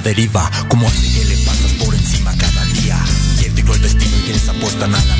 la deriva. Como hace que le pasas por encima cada día. Cierto el destino y quienes apuestan al amor.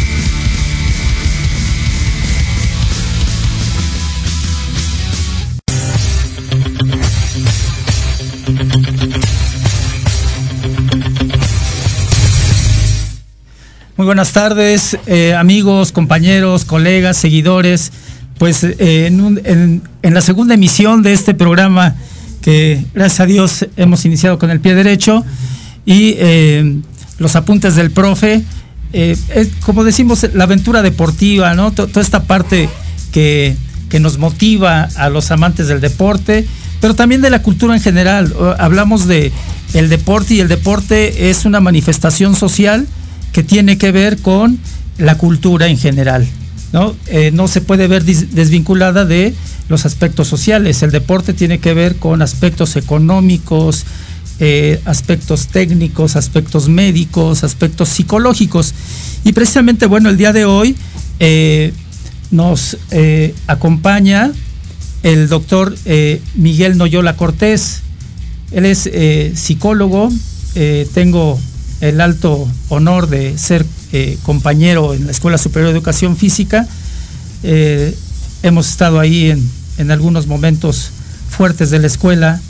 Muy buenas tardes, eh, amigos, compañeros, colegas, seguidores. Pues eh, en, un- en- la segunda emisión de este programa, que gracias a Dios hemos iniciado con el pie derecho, y eh, los apuntes del profe, como decimos, la aventura deportiva, ¿no? To- toda esta parte que, que nos motiva a los amantes del deporte, pero también de la cultura en general. Hablamos de el deporte y el deporte es una manifestación social que tiene que ver con la cultura en general. ¿no? Eh, no se puede ver desvinculada de los aspectos sociales. El deporte tiene que ver con aspectos económicos, eh, aspectos técnicos, aspectos médicos, aspectos psicológicos. Y precisamente, bueno, el día de hoy eh, nos acompaña el doctor Miguel Noyola Cortés. Él es psicólogo, tengo el alto honor de ser eh, compañero en la Escuela Superior de Educación Física. Eh, hemos estado ahí en, en algunos momentos fuertes de la escuela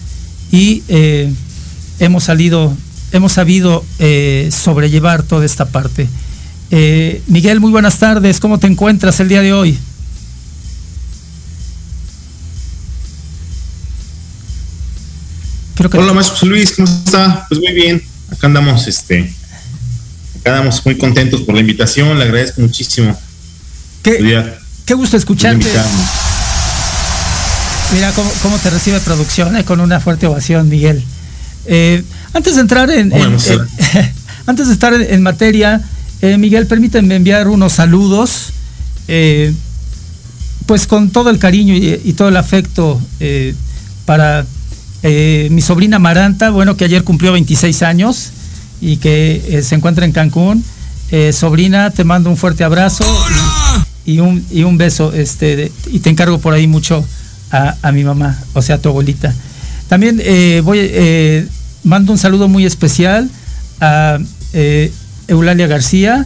y eh, hemos salido, hemos sabido eh, sobrellevar toda esta parte. Eh, Miguel, muy buenas tardes. ¿Cómo te encuentras el día de hoy? Hola, maestro Luis, ¿cómo está? Pues muy bien, acá andamos, este, acá andamos muy contentos por la invitación, le agradezco muchísimo. qué, Podría- qué gusto escucharte. Mira cómo, cómo te recibe producción eh, con una fuerte ovación, Miguel. Eh, antes de entrar en, en- antes de estar en, en materia, eh, Miguel, permíteme enviar unos saludos, eh, pues con todo el cariño y, y todo el afecto eh, para eh, mi sobrina Maranta, bueno, que ayer cumplió 26 años y que eh, se encuentra en Cancún. Eh, sobrina, te mando un fuerte abrazo y, un, y un beso, este, y te encargo por ahí mucho a, a mi mamá, o sea, a tu abuelita. También voy, mando un saludo muy especial a Eulalia García,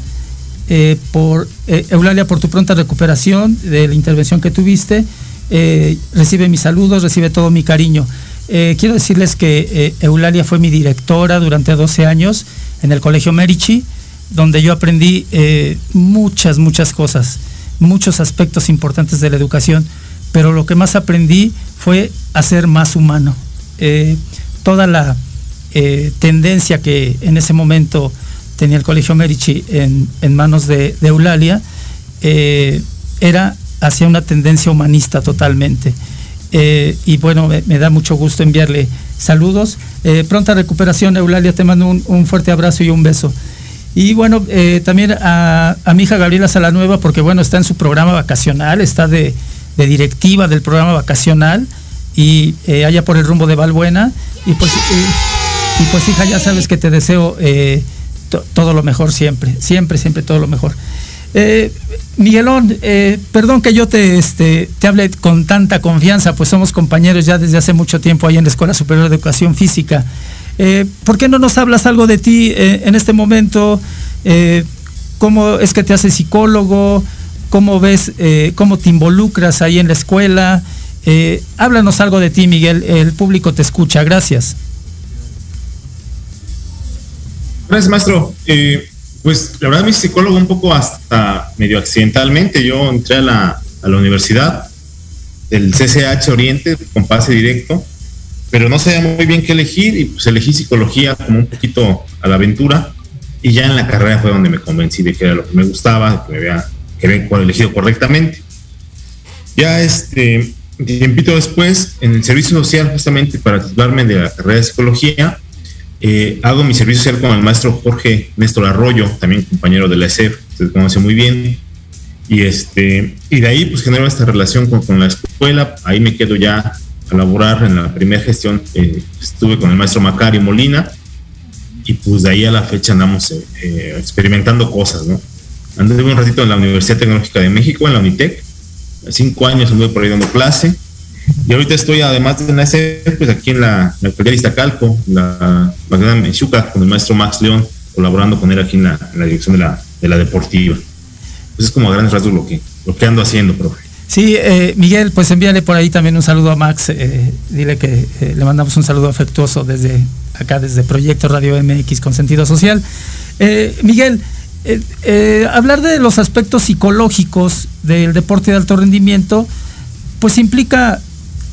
por Eulalia por tu pronta recuperación de la intervención que tuviste. Recibe mis saludos, recibe todo mi cariño. Eh, quiero decirles que eh, Eulalia fue mi directora durante 12 años en el Colegio Merici, donde yo aprendí eh, muchas, muchas cosas, muchos aspectos importantes de la educación, pero lo que más aprendí fue a ser más humano. Toda la tendencia que en ese momento tenía el Colegio Merici en, manos de, Eulalia era hacia una tendencia humanista totalmente. Eh, y bueno, me, da mucho gusto enviarle saludos. Eh, pronta recuperación, Eulalia, te mando un, un fuerte abrazo y un beso. Y bueno, eh, también a, a mi hija Gabriela Salanueva, porque bueno, está en su programa vacacional, está de, de directiva del programa vacacional y allá por el rumbo de Valbuena. Y pues, y pues hija, ya sabes que te deseo to- todo lo mejor siempre, siempre, siempre todo lo mejor. Eh, Miguelón, eh, perdón que yo te, este, te hable con tanta confianza, pues somos compañeros ya desde hace mucho tiempo ahí en la Escuela Superior de Educación Física. Eh, ¿Por qué no nos hablas algo de ti en este momento? ¿Cómo es que te haces psicólogo? ¿Cómo ves, cómo te involucras ahí en la escuela? háblanos algo de ti, Miguel. El público te escucha. Gracias. Gracias, maestro. Pues la verdad, mi psicólogo un poco hasta medio accidentalmente. Yo entré a la, a la universidad del CCH Oriente con pase directo, pero no sabía muy bien qué elegir y pues elegí psicología como un poquito a la aventura y ya en la carrera fue donde me convencí de que era lo que me gustaba, que me había, que había elegido correctamente. Ya este tiempito después, en el servicio social, justamente para titularme de la carrera de psicología, eh, hago mi servicio social con el maestro Jorge Néstor Arroyo, también compañero de la ESEF, se conoce muy bien. Y, este, y de ahí pues genero esta relación con, la escuela, ahí me quedo ya a laborar en la primera gestión, eh, estuve con el maestro Macario Molina y pues de ahí a la fecha andamos eh, experimentando cosas, ¿no? Anduve un ratito en la Universidad Tecnológica de México, en la UNITEC, cinco años anduve por ahí dando clase, y ahorita estoy, además de nacer, pues aquí en la, la alcaldía de Iztacalco, la Magdalena Mechuca, con el maestro Max León, colaborando con él aquí en la, dirección de la, de la deportiva. Pues es como a grandes rasgos lo que, lo que ando haciendo, profe. Sí, eh, Miguel, pues envíale por ahí también un saludo a Max. Eh, dile que eh, le mandamos un saludo afectuoso desde acá, desde Proyecto Radio MX con sentido social. Miguel, hablar de los aspectos psicológicos del deporte de alto rendimiento, pues implica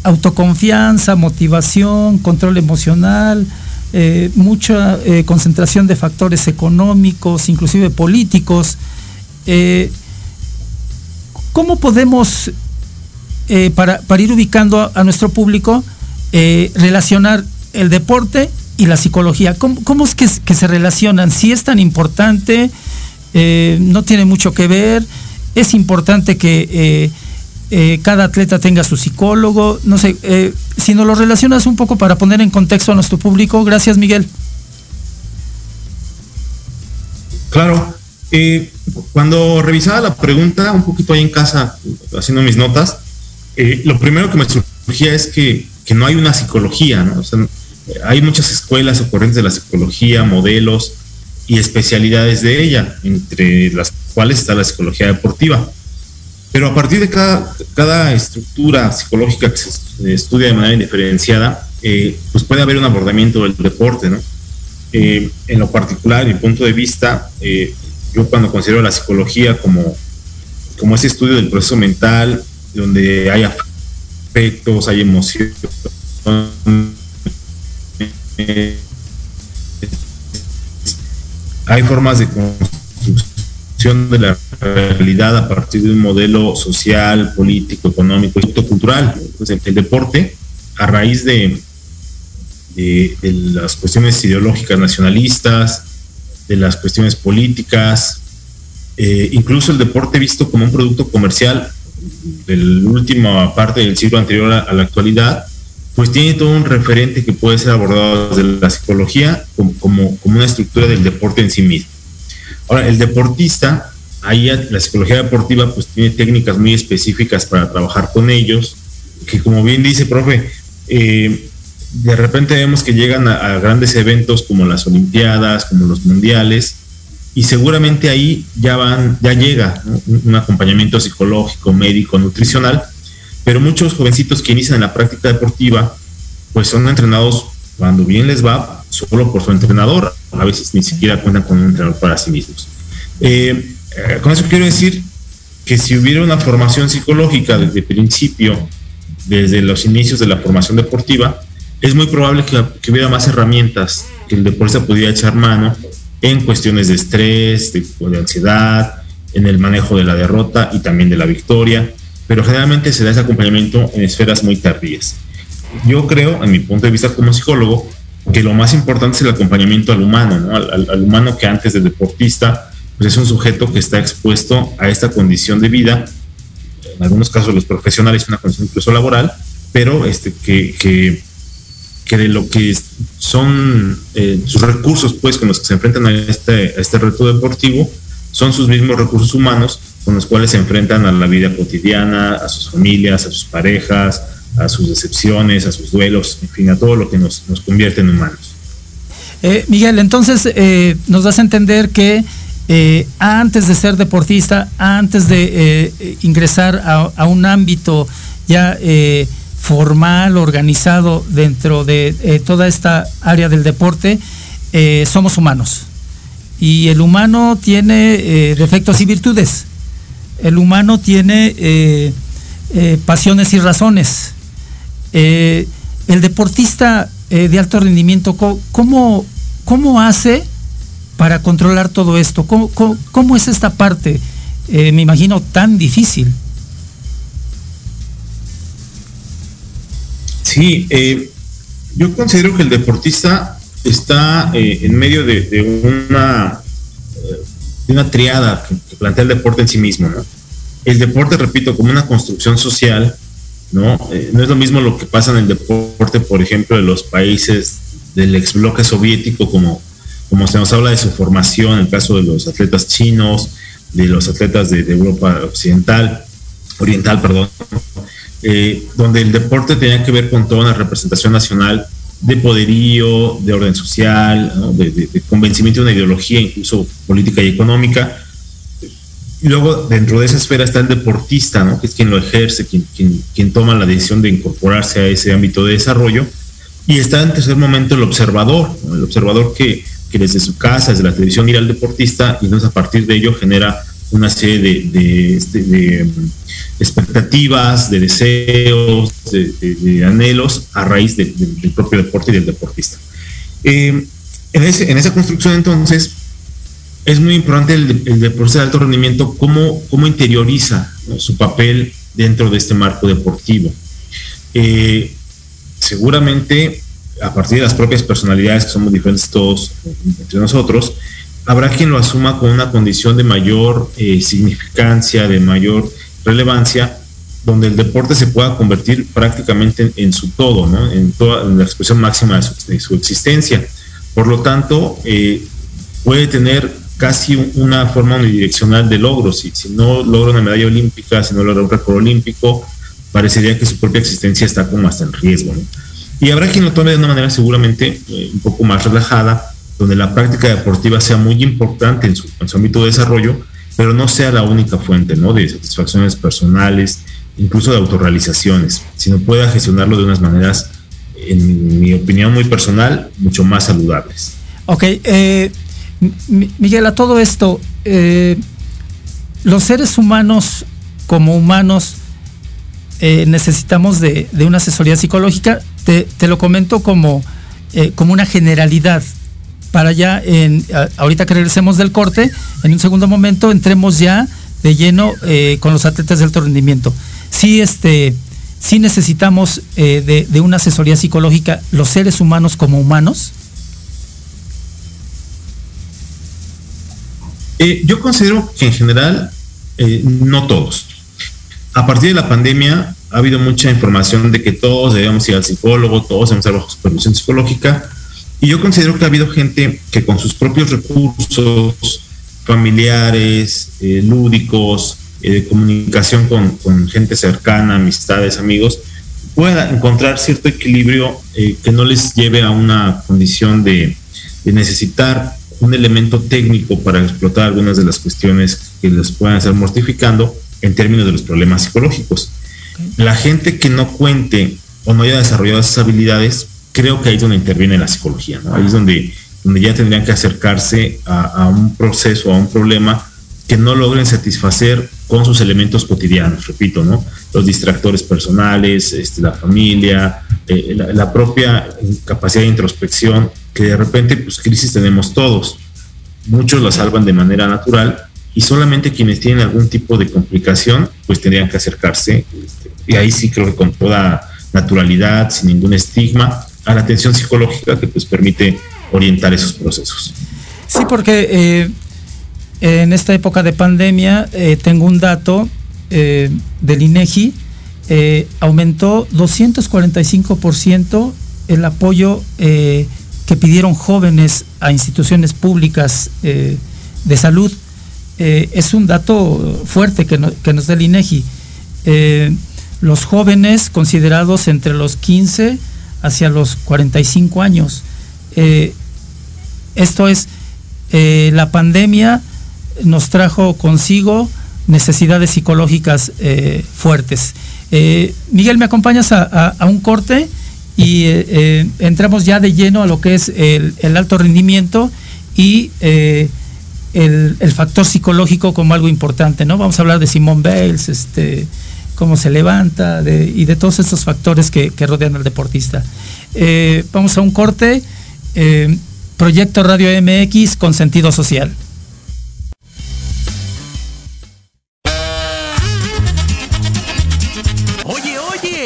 autoconfianza, motivación, control emocional, eh, mucha eh, concentración de factores económicos, inclusive políticos. Eh, ¿Cómo podemos, para, ir ubicando a, nuestro público, relacionar el deporte y la psicología? ¿Cómo, es que, que, se relacionan? Si es tan importante, no tiene mucho que ver, es importante que eh, cada atleta tenga su psicólogo, no sé, eh, si nos lo relacionas un poco para poner en contexto a nuestro público. Gracias, Miguel. Claro. Eh, cuando revisaba la pregunta, un poquito ahí en casa, haciendo mis notas, lo primero que me surgía es que, que no hay una psicología, ¿no? O sea, hay muchas escuelas o corrientes de la psicología, modelos y especialidades de ella, entre las cuales está la psicología deportiva pero a partir de cada, cada estructura psicológica que se estudia de manera indiferenciada, eh, pues puede haber un abordamiento del deporte, ¿no? Eh, en lo particular, mi punto de vista, eh, yo cuando considero la psicología como, como ese estudio del proceso mental, donde hay afectos, hay emociones, hay formas de construcción de la realidad a partir de un modelo social, político, económico y cultural. Pues el, deporte, a raíz de, de, las cuestiones ideológicas nacionalistas, de las cuestiones políticas, eh, incluso el deporte visto como un producto comercial de la última parte del siglo anterior a, la actualidad, pues tiene todo un referente que puede ser abordado desde la psicología como, como, como una estructura del deporte en sí mismo. Ahora, el deportista, ahí la psicología deportiva pues tiene técnicas muy específicas para trabajar con ellos, que como bien dice, profe, eh, de repente vemos que llegan a, grandes eventos como las Olimpiadas, como los Mundiales, y seguramente ahí ya van, ya llega un, acompañamiento psicológico, médico, nutricional, pero muchos jovencitos que inician en la práctica deportiva, pues son entrenados cuando bien les va solo por su entrenador, a veces ni siquiera cuentan con un entrenador para sí mismos. Eh, eh, con eso quiero decir que si hubiera una formación psicológica desde el principio, desde los inicios de la formación deportiva, es muy probable que, hubiera más herramientas que el deportista pudiera echar mano en cuestiones de estrés, de, de ansiedad, en el manejo de la derrota y también de la victoria, pero generalmente se da ese acompañamiento en esferas muy tardías. Yo creo, en mi punto de vista como psicólogo, que lo más importante es el acompañamiento al humano, al, humano que antes de deportista, pues es un sujeto que está expuesto a esta condición de vida, en algunos casos los profesionales una condición incluso laboral, pero este, que, que, de lo que son eh, sus recursos pues con los que se enfrentan a este, a este reto deportivo, son sus mismos recursos humanos con los cuales se enfrentan a la vida cotidiana, a sus familias, a sus parejas, a sus decepciones, a sus duelos, en fin, a todo lo que nos, nos convierte en humanos. Eh, Miguel, entonces eh, nos das a entender que eh, antes de ser deportista, antes de ingresar a, a, un ámbito ya formal, organizado dentro de toda esta área del deporte, somos humanos. Y el humano tiene defectos y virtudes. El humano tiene pasiones y razones. el deportista de alto rendimiento, ¿cómo, ¿Cómo hace para controlar todo esto? ¿Cómo, cómo, es esta parte? Eh, me imagino tan difícil. Sí, eh, yo considero que el deportista está eh, en medio de, una, una triada que, plantea el deporte en sí mismo. El deporte, repito, como una construcción social, ¿no? no es lo mismo lo que pasa en el deporte, por ejemplo, de los países del ex bloque soviético, como, como se nos habla de su formación, el caso de los atletas chinos, de los atletas de, Europa occidental, oriental, perdón, eh, donde el deporte tenía que ver con toda una representación nacional de poderío, de orden social, de, convencimiento de una ideología, incluso política y económica. Y luego, dentro de esa esfera está el deportista, ¿no? que es quien lo ejerce, quien, quien, toma la decisión de incorporarse a ese ámbito de desarrollo y está en tercer momento el observador, el observador que, desde su casa, desde la televisión, mira al deportista y entonces a partir de ello genera una serie de, este, mm, expectativas, de deseos, de, anhelos a raíz del propio deporte y del deportista. Eh, en, esa construcción entonces es muy importante el, deporte de alto rendimiento, cómo, cómo interioriza su papel dentro de este marco deportivo. Eh, seguramente a partir de las propias personalidades que somos diferentes todos entre nosotros, habrá quien lo asuma con una condición de mayor eh, significancia, de mayor relevancia, donde el deporte se pueda convertir prácticamente en, su todo, en, toda la expresión máxima de su, existencia. Por lo tanto, eh, puede tener casi una forma unidireccional de logros. Si, no logra una medalla olímpica, si no logra un récord olímpico, parecería que su propia existencia está como hasta en riesgo. Y habrá quien lo tome de una manera seguramente eh, un poco más relajada, donde la práctica deportiva sea muy importante en su, ámbito de desarrollo, pero no sea la única fuente ¿no? de satisfacciones personales, incluso de autorrealizaciones, sino pueda gestionarlo de unas maneras, en mi opinión muy personal, mucho más saludables. Ok, eh, Miguel, a todo esto, eh, los seres humanos como humanos necesitamos de, una asesoría psicológica. Te, lo comento como, eh, como una generalidad. Para ya, en, ahorita que regresemos del corte, en un segundo momento entremos ya de lleno eh, con los atletas de alto rendimiento. Sí, este, sí necesitamos de, de, una asesoría psicológica los seres humanos como humanos. yo considero que en general no todos a partir de la pandemia ha habido mucha información de que todos debemos ir al psicólogo, todos debemos estar bajo supervisión psicológica. Y yo considero que ha habido gente que con sus propios recursos familiares, eh, lúdicos, eh, comunicación con, gente cercana, amistades, amigos, pueda encontrar cierto equilibrio eh, que no les lleve a una condición de, de necesitar un elemento técnico para explotar algunas de las cuestiones que les puedan estar mortificando en términos de los problemas psicológicos. La gente que no cuente o no haya desarrollado esas habilidades, creo que ahí es donde interviene la psicología, ahí es donde, ya tendrían que acercarse a, un proceso, a un problema que no logren satisfacer con sus elementos cotidianos, repito, ¿no? Los distractores personales, este, la familia, eh, la, la, propia capacidad de introspección, que de repente, pues crisis tenemos todos. Muchos la salvan de manera natural, y solamente quienes tienen algún tipo de complicación, pues tendrían que acercarse, y ahí sí creo que con toda naturalidad, sin ningún estigma, a la atención psicológica que pues permite orientar esos procesos. Sí, porque eh, en esta época de pandemia eh, tengo un dato eh, del INEGI, aumentó 245% el apoyo que pidieron jóvenes a instituciones públicas de salud es un dato fuerte que, nos da el INEGI. Los jóvenes considerados entre los 15 hacia los 45 años. esto es, la pandemia nos trajo consigo necesidades psicológicas fuertes. Miguel, ¿me acompañas a un corte? y eh, eh, entramos ya de lleno a lo que es el, alto rendimiento y eh, el, factor psicológico como algo importante, ¿no? Vamos a hablar de Simón Bales, este, cómo se levanta y de todos estos factores que, que rodean al deportista. vamos a un corte. Proyecto Radio MX con sentido social.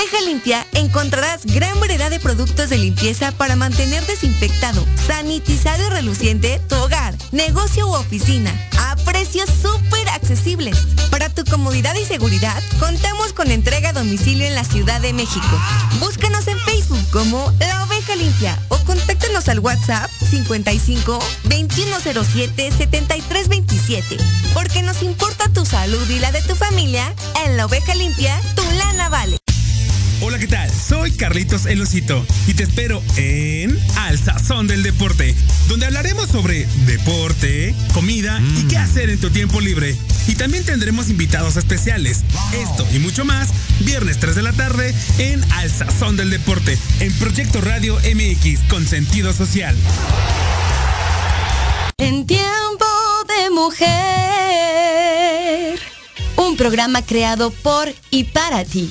Oveja limpia encontrarás gran variedad de productos de limpieza para mantener desinfectado, sanitizado y reluciente tu hogar, negocio u oficina a precios súper accesibles. Para tu comodidad y seguridad, contamos con entrega a domicilio en la Ciudad de México. Búscanos en Facebook como La Oveja Limpia o contáctanos al WhatsApp 55 2107 7327. Porque nos importa tu salud y la de tu familia, en La Oveja Limpia, tu lana vale. Hola, ¿qué tal? Soy Carlitos El Osito y te espero en Al Sazón del Deporte, donde hablaremos sobre deporte, comida y qué hacer en tu tiempo libre. Y también tendremos invitados especiales. Esto y mucho más, viernes 3 de la tarde en Al Sazón del Deporte, en Proyecto Radio MX con sentido social. En tiempo de mujer. Un programa creado por y para ti.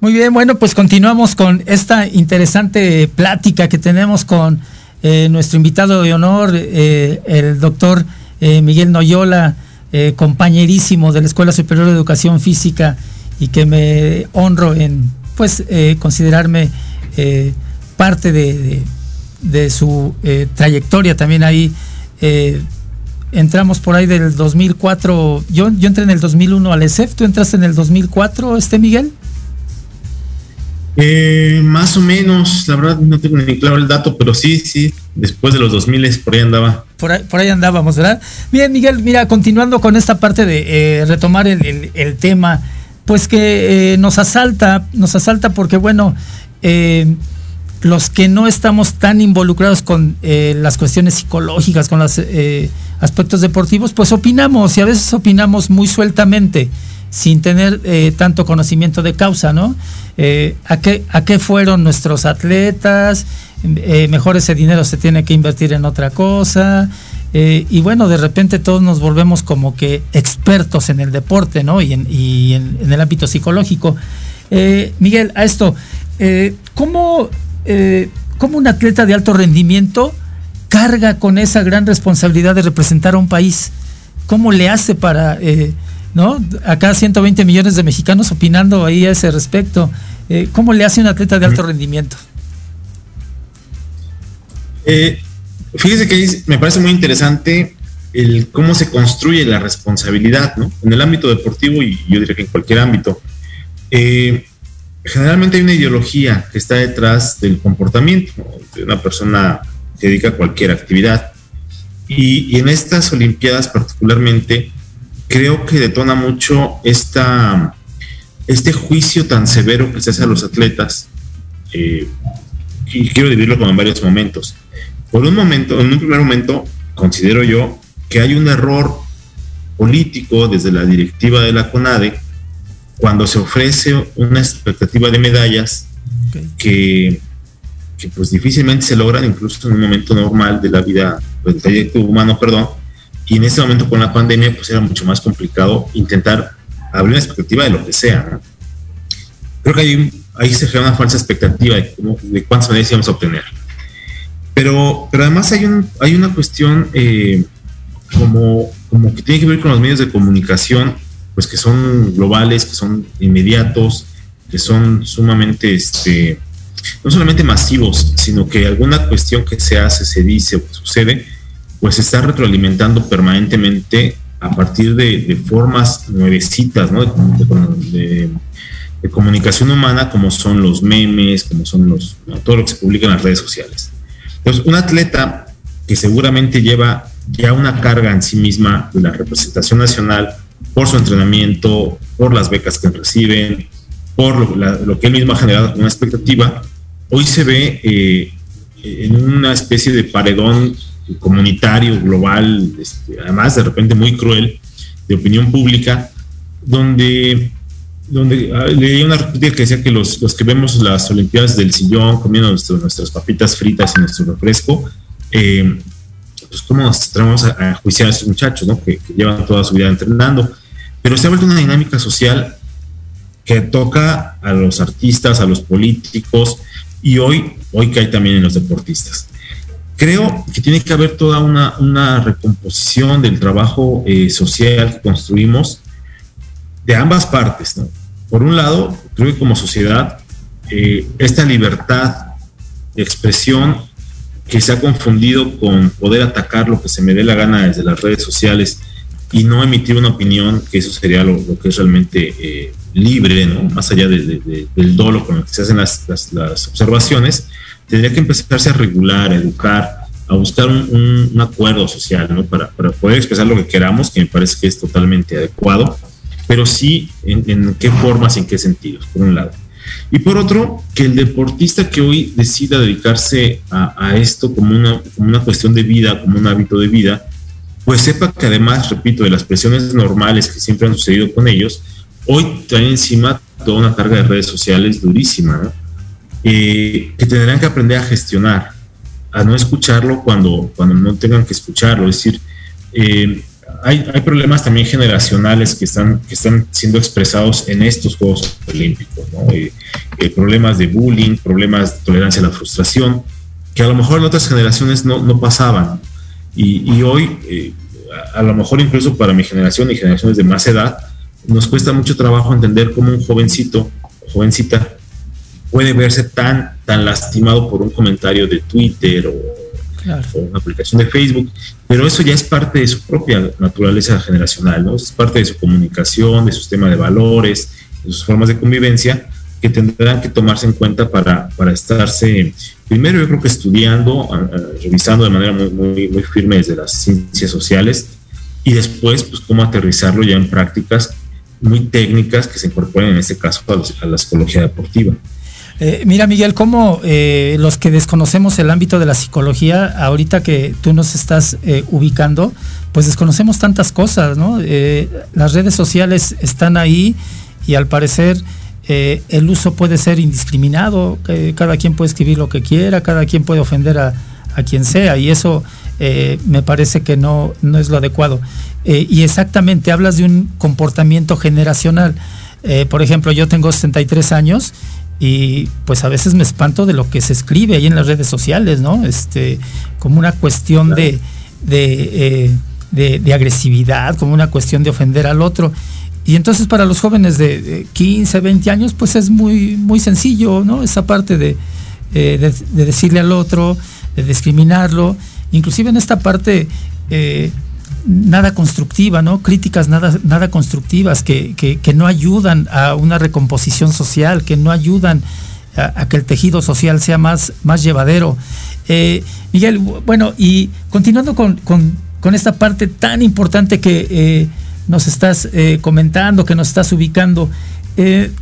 Muy bien, bueno, pues continuamos con esta interesante plática que tenemos con eh, nuestro invitado de honor, eh, el doctor eh, Miguel Noyola, compañerísimo de la Escuela Superior de Educación Física y que me honro en pues considerarme parte de, su trayectoria también ahí. entramos por ahí del 2004, yo, yo entré en el 2001 al ESEF, ¿tú entraste en el 2004, este Miguel? Eh, más o menos, la verdad no tengo ni claro el dato, pero sí, sí, después de los 2000 por ahí andaba. Por ahí, por ahí andábamos, ¿verdad? Bien, Miguel, mira, continuando con esta parte de eh, retomar el, tema, pues que eh, nos asalta, nos asalta porque, bueno, los que no estamos tan involucrados con las cuestiones psicológicas, con los aspectos deportivos, pues opinamos y a veces opinamos muy sueltamente sin tener eh, tanto conocimiento de causa, ¿no? Eh, ¿a, qué, ¿A qué fueron nuestros atletas? Eh, mejor ese dinero se tiene que invertir en otra cosa. y bueno, de repente todos nos volvemos como que expertos en el deporte, ¿no? Y en, en, el ámbito psicológico. Miguel, a esto, ¿cómo, ¿cómo un atleta de alto rendimiento carga con esa gran responsabilidad de representar a un país? ¿Cómo le hace para ¿no? Acá 120 millones de mexicanos opinando ahí a ese respecto. Eh, ¿Cómo le hace un atleta de alto rendimiento? Eh, fíjese que me parece muy interesante el cómo se construye la responsabilidad, ¿no? En el ámbito deportivo y yo diría que en cualquier ámbito. Eh, generalmente hay una ideología que está detrás del comportamiento. de una persona que dedica a cualquier actividad. Y, en estas Olimpiadas particularmente, creo que detona mucho esta, este juicio tan severo que se hace a los atletas. Eh, y quiero dividirlo como en varios momentos. Por un momento, en un primer momento, considero yo que hay un error político desde la directiva de la CONADE cuando se ofrece una expectativa de medallas que, pues difícilmente se logran incluso en un momento normal de la vida, del trayecto humano, perdón, y en ese momento con la pandemia pues era mucho más complicado intentar abrir una expectativa de lo que sea. Creo que ahí, ahí se crea una falsa expectativa de, de cuántas medallas íbamos a obtener. Pero, pero además hay, un, hay una cuestión eh, como, como que tiene que ver con los medios de comunicación, pues que son globales, que son inmediatos, que son sumamente, este, no solamente masivos, sino que alguna cuestión que se hace, se dice o sucede, pues se está retroalimentando permanentemente a partir de, formas nuevecitas. De, comunicación humana, como son los memes, como son los, todo lo que se publica en las redes sociales. Entonces, un atleta que seguramente lleva ya una carga en sí misma de la representación nacional por su entrenamiento, por las becas que reciben, por lo, que él mismo ha generado una expectativa, hoy se ve eh, en una especie de paredón comunitario, global, este, además de repente muy cruel, de opinión pública, donde, donde ah, leí una repetida que decía que los, los, que vemos las Olimpiadas del sillón comiendo nuestras papitas fritas y nuestro refresco, eh, pues cómo nos traemos a, juiciar a esos muchachos, ¿no? Que, llevan toda su vida entrenando. Pero se ha vuelto una dinámica social que toca a los artistas, a los políticos y hoy, hoy que hay también en los deportistas. Creo que tiene que haber toda una, una recomposición del trabajo eh, social que construimos de ambas partes. ¿no? Por un lado, creo que como sociedad, eh, esta libertad de expresión que se ha confundido con poder atacar lo que se me dé la gana desde las redes sociales y no emitir una opinión, que eso sería lo, que es realmente eh, libre, ¿no? más allá del dolo con el que se hacen las, observaciones, tendría que empezarse a regular, a educar, a buscar un, acuerdo social ¿no? para, poder expresar lo que queramos, que me parece que es totalmente adecuado, pero sí en, en qué formas en qué sentidos, por un lado. Y por otro, que el deportista que hoy decida dedicarse a, esto como una, como una cuestión de vida, como un hábito de vida, pues sepa que además, repito, de las presiones normales que siempre han sucedido con ellos, hoy trae encima toda una carga de redes sociales durísima, eh, que tendrán que aprender a gestionar, a no escucharlo cuando, cuando no tengan que escucharlo. Es decir, eh, hay, problemas también generacionales que están, que están siendo expresados en estos Juegos Olímpicos, ¿no? Eh, eh, problemas de bullying, problemas de tolerancia a la frustración, que a lo mejor en otras generaciones no, no pasaban. Y, hoy, eh, a, lo mejor incluso para mi generación y generaciones de más edad, nos cuesta mucho trabajo entender cómo un jovencito jovencita puede verse tan, tan lastimado por un comentario de Twitter o o una aplicación de Facebook, pero eso ya es parte de su propia naturaleza generacional, ¿no? Es parte de su comunicación, de su sistema de valores, de sus formas de convivencia, que tendrán que tomarse en cuenta para, para estarse, primero yo creo que estudiando, revisando de manera muy, muy, muy firme desde las ciencias sociales, y después, pues, cómo aterrizarlo ya en prácticas muy técnicas que se incorporen en este caso a la psicología deportiva. Eh, mira, Miguel, cómo eh, los que desconocemos el ámbito de la psicología, ahorita que tú nos estás eh, ubicando, pues desconocemos tantas cosas, ¿no? las redes sociales están ahí y al parecer el uso puede ser indiscriminado, cada quien puede escribir lo que quiera, cada quien puede ofender a, a quien sea y eso me parece que no, no es lo adecuado. y exactamente, hablas de un comportamiento generacional. por ejemplo, yo tengo 63 años y pues a veces me espanto de lo que se escribe ahí en las redes sociales, ¿no? Este, como una cuestión de, eh, de, de, agresividad, como una cuestión de ofender al otro. Y entonces para los jóvenes de, 15, 20 años, pues es muy, muy sencillo, ¿no? Esa parte de, eh, de decirle al otro, de discriminarlo. Inclusive en esta parte eh, nada constructiva, ¿no? Críticas nada, nada constructivas que, que, no ayudan a una recomposición social, que no ayudan a, que el tejido social sea más, más llevadero. Eh, Miguel, bueno, y continuando con, esta parte tan importante que eh, nos estás eh, comentando, que nos estás ubicando,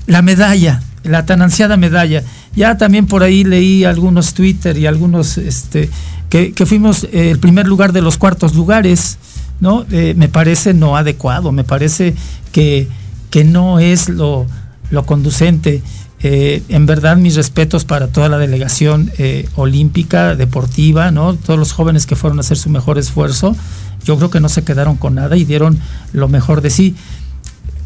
la medalla, la tan ansiada medalla. Ya también por ahí leí algunos Twitter y algunos este, que, fuimos el primer lugar de los cuartos lugares, ¿no? me parece no adecuado, me parece que, que no es lo, lo conducente. Eh, en verdad, mis respetos para toda la delegación eh, olímpica, deportiva, ¿no? Todos los jóvenes que fueron a hacer su mejor esfuerzo. Yo creo que no se quedaron con nada y dieron lo mejor de sí.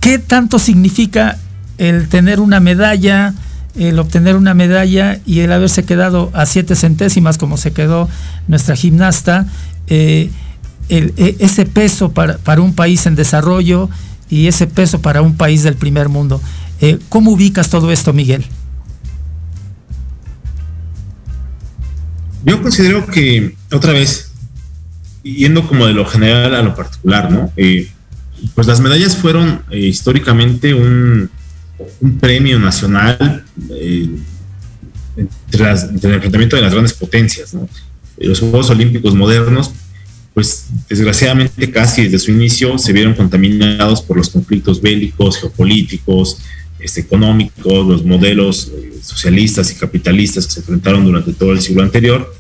¿Qué tanto significa el tener una medalla, el obtener una medalla y el haberse quedado a siete centésimas como se quedó nuestra gimnasta? Eh, e, ese peso para, para un país en desarrollo y ese peso para un país del primer mundo. Eh, ¿Cómo ubicas todo esto, Miguel? Yo considero que, otra vez, yendo como de lo general a lo particular, ¿no? Eh, pues las medallas fueron eh, históricamente un, premio nacional entre, el enfrentamiento de las grandes potencias, ¿no? Los Juegos Olímpicos modernos, pues desgraciadamente casi desde su inicio se vieron contaminados por los conflictos bélicos, geopolíticos, este, económicos, los modelos eh, socialistas y capitalistas que se enfrentaron durante todo el siglo anterior.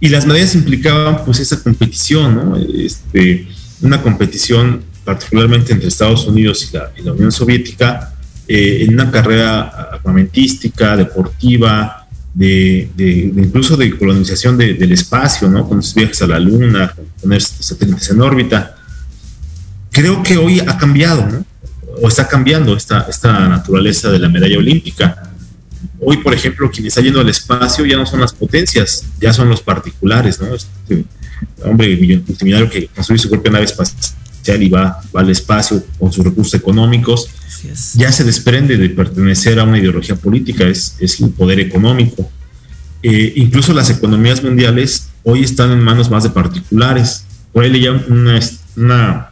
Y las medallas implicaban pues esa competición, este, una competición particularmente entre Estados Unidos y la, Unión Soviética eh, en una carrera armamentística, deportiva, de, incluso de colonización del espacio, ¿no? con esos viajes a la Luna, con poner satélites en órbita. Creo que hoy ha cambiado, ¿no? o está cambiando esta, esta naturaleza de la medalla olímpica. Hoy, por ejemplo, quien está yendo al espacio ya no son las potencias, ya son los particulares, ¿no? Este hombre multimillonario que construye su propia nave espacial y va, va al espacio con sus recursos económicos, ya se desprende de pertenecer a una ideología política, es, es un poder económico. Eh, incluso las economías mundiales hoy están en manos más de particulares. Por ahí leía una, una